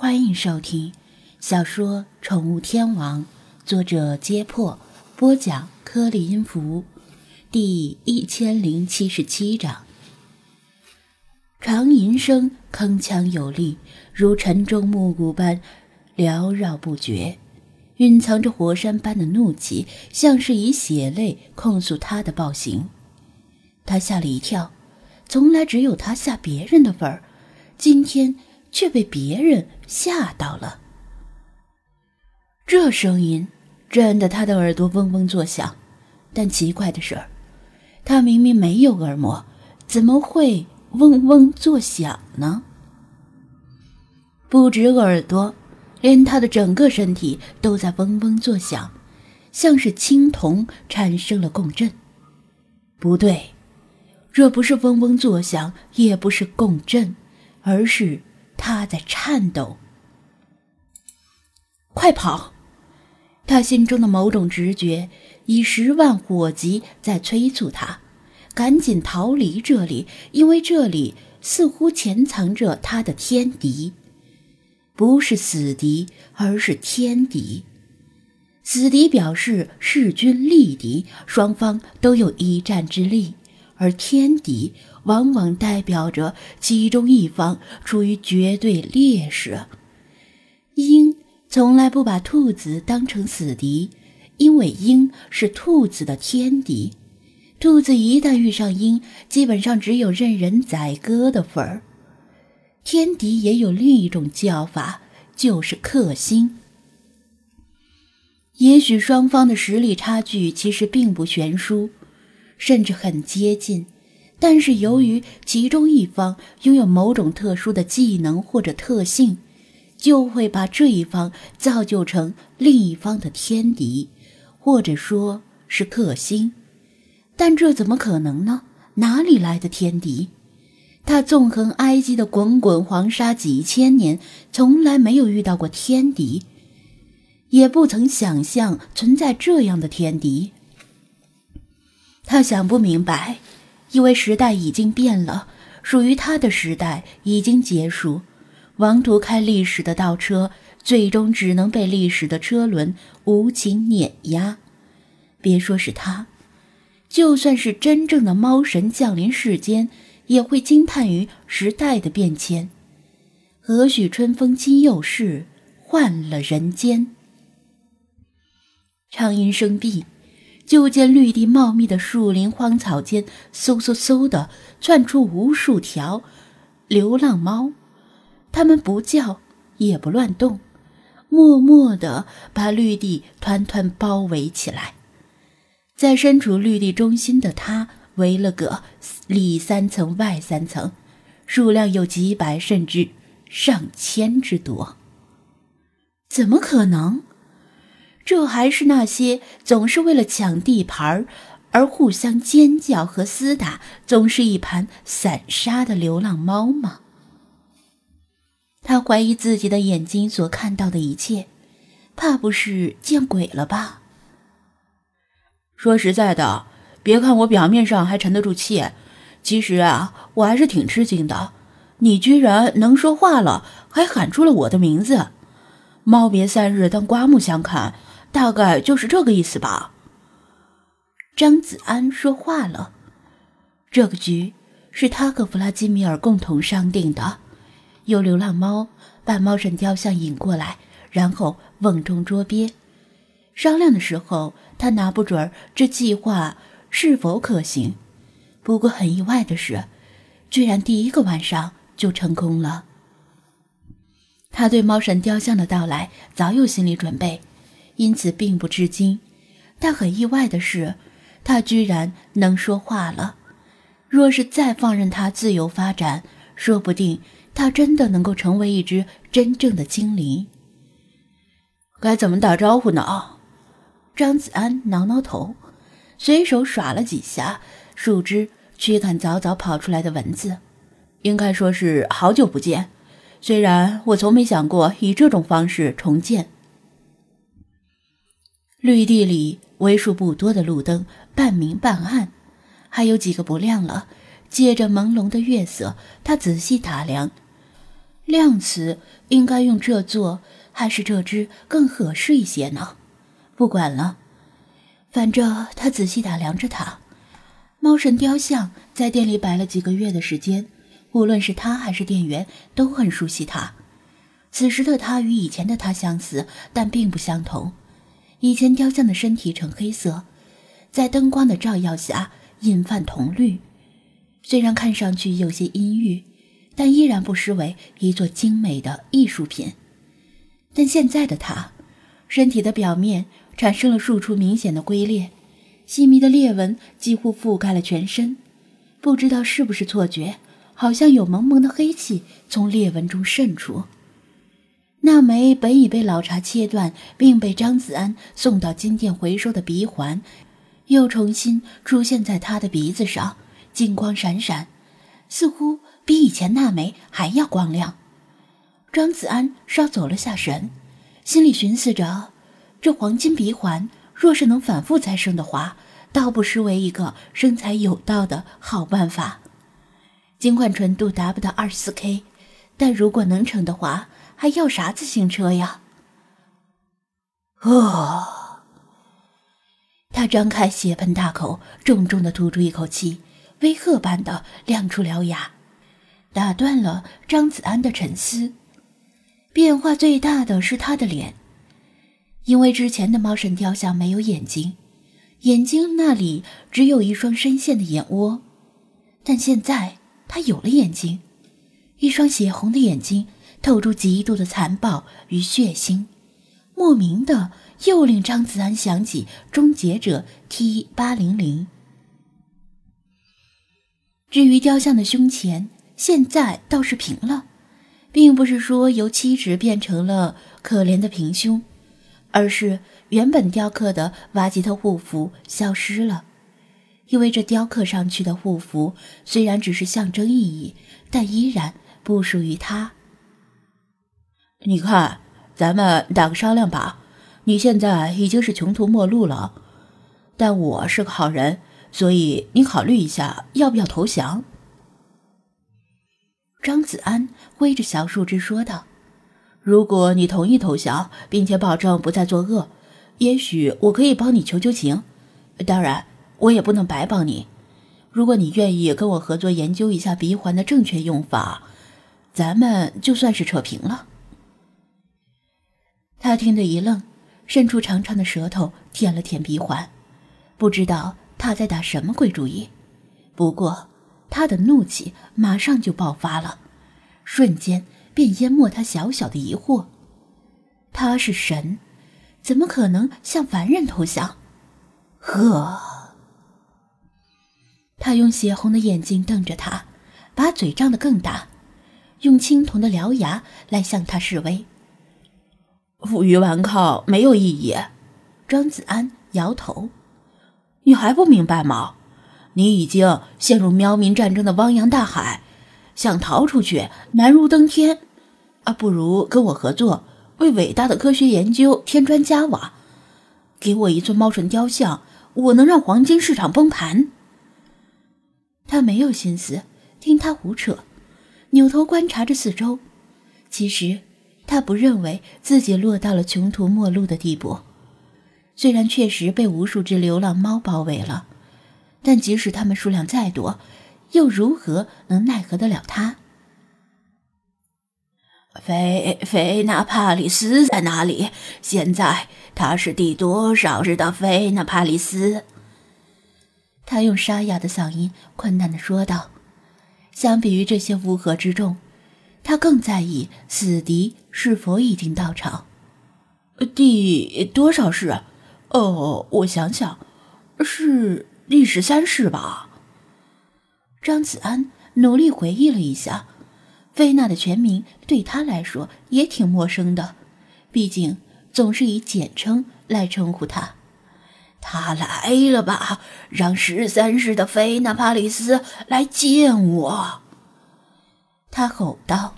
欢迎收听小说《宠物天王》，作者：揭破，播讲：颗粒音符，第一千零七十七章。长吟声铿锵有力，如晨钟暮鼓般缭绕不绝，蕴藏着火山般的怒气，像是以血泪控诉他的暴行。他吓了一跳，从来只有他吓别人的份儿，今天。却被别人吓到了。这声音震得他的耳朵嗡嗡作响，但奇怪的是，他明明没有耳膜，怎么会嗡嗡作响呢？不止耳朵，连他的整个身体都在嗡嗡作响，像是青铜产生了共振。不对，这不是嗡嗡作响，也不是共振，而是……他在颤抖，快跑！他心中的某种直觉以十万火急在催促他，赶紧逃离这里，因为这里似乎潜藏着他的天敌，不是死敌，而是天敌。死敌表示势均力敌，双方都有一战之力。而天敌往往代表着其中一方处于绝对劣势。鹰从来不把兔子当成死敌，因为鹰是兔子的天敌。兔子一旦遇上鹰，基本上只有任人宰割的份儿。天敌也有另一种叫法，就是克星。也许双方的实力差距其实并不悬殊。甚至很接近，但是由于其中一方拥有某种特殊的技能或者特性，就会把这一方造就成另一方的天敌，或者说是克星。但这怎么可能呢？哪里来的天敌？他纵横埃及的滚滚黄沙几千年，从来没有遇到过天敌，也不曾想象存在这样的天敌。他想不明白，因为时代已经变了，属于他的时代已经结束。妄图开历史的倒车，最终只能被历史的车轮无情碾压。别说是他，就算是真正的猫神降临世间，也会惊叹于时代的变迁。何许春风今又是，换了人间。畅音声毕。就见绿地茂密的树林荒草间，嗖嗖嗖的窜出无数条流浪猫，它们不叫也不乱动，默默地把绿地团团包围起来。在身处绿地中心的它，围了个里三层外三层，数量有几百甚至上千之多。怎么可能？这还是那些总是为了抢地盘而互相尖叫和厮打，总是一盘散沙的流浪猫吗？他怀疑自己的眼睛所看到的一切，怕不是见鬼了吧？说实在的，别看我表面上还沉得住气，其实啊，我还是挺吃惊的。你居然能说话了，还喊出了我的名字！猫别三日，当刮目相看。大概就是这个意思吧。张子安说话了，这个局是他和弗拉基米尔共同商定的，由流浪猫把猫神雕像引过来，然后瓮中捉鳖。商量的时候，他拿不准这计划是否可行。不过很意外的是，居然第一个晚上就成功了。他对猫神雕像的到来早有心理准备。因此并不吃惊，但很意外的是，他居然能说话了。若是再放任他自由发展，说不定他真的能够成为一只真正的精灵。该怎么打招呼呢？张子安挠挠头，随手耍了几下树枝，驱赶早早跑出来的蚊子。应该说是好久不见，虽然我从没想过以这种方式重见。绿地里为数不多的路灯半明半暗，还有几个不亮了。借着朦胧的月色，他仔细打量，量词应该用这座还是这只更合适一些呢？不管了，反正他仔细打量着它。猫神雕像在店里摆了几个月的时间，无论是他还是店员都很熟悉它。此时的他与以前的他相似，但并不相同。以前雕像的身体呈黑色，在灯光的照耀下隐泛铜绿，虽然看上去有些阴郁，但依然不失为一座精美的艺术品。但现在的他，身体的表面产生了数处明显的龟裂，细密的裂纹几乎覆盖了全身。不知道是不是错觉，好像有蒙蒙的黑气从裂纹中渗出。那枚本已被老茶切断，并被张子安送到金店回收的鼻环，又重新出现在他的鼻子上，金光闪闪，似乎比以前那枚还要光亮。张子安稍走了下神，心里寻思着：这黄金鼻环若是能反复再生的话，倒不失为一个生财有道的好办法。尽管纯度达不到二十四 K，但如果能成的话，还要啥自行车呀？哦，他张开血盆大口，重重的吐出一口气，威吓般的亮出獠牙，打断了张子安的沉思。变化最大的是他的脸，因为之前的猫神雕像没有眼睛，眼睛那里只有一双深陷的眼窝，但现在他有了眼睛，一双血红的眼睛。透出极度的残暴与血腥，莫名的又令张子安想起《终结者 T 八零零》。至于雕像的胸前，现在倒是平了，并不是说由七指变成了可怜的平胸，而是原本雕刻的瓦吉特护符消失了。因为这雕刻上去的护符虽然只是象征意义，但依然不属于他。你看，咱们打个商量吧。你现在已经是穷途末路了，但我是个好人，所以你考虑一下，要不要投降？张子安挥着小树枝说道：“如果你同意投降，并且保证不再作恶，也许我可以帮你求求情。当然，我也不能白帮你。如果你愿意跟我合作研究一下鼻环的正确用法，咱们就算是扯平了。”他听得一愣，伸出长长的舌头舔了舔鼻环，不知道他在打什么鬼主意。不过，他的怒气马上就爆发了，瞬间便淹没他小小的疑惑。他是神，怎么可能向凡人投降？呵！他用血红的眼睛瞪着他，把嘴张得更大，用青铜的獠牙来向他示威。负隅顽抗没有意义，张子安摇头。你还不明白吗？你已经陷入喵民战争的汪洋大海，想逃出去难如登天。啊，不如跟我合作，为伟大的科学研究添砖加瓦。给我一尊猫神雕像，我能让黄金市场崩盘。他没有心思听他胡扯，扭头观察着四周。其实。他不认为自己落到了穷途末路的地步，虽然确实被无数只流浪猫包围了，但即使它们数量再多，又如何能奈何得了他？菲菲娜帕里斯在哪里？现在他是第多少日的菲娜帕里斯？他用沙哑的嗓音困难的说道。相比于这些乌合之众。他更在意死敌是否已经到场。第多少世？哦，我想想，是第十三世吧。张子安努力回忆了一下，菲娜的全名对他来说也挺陌生的，毕竟总是以简称来称呼他。他来了吧？让十三世的菲娜帕里斯来见我。他吼道。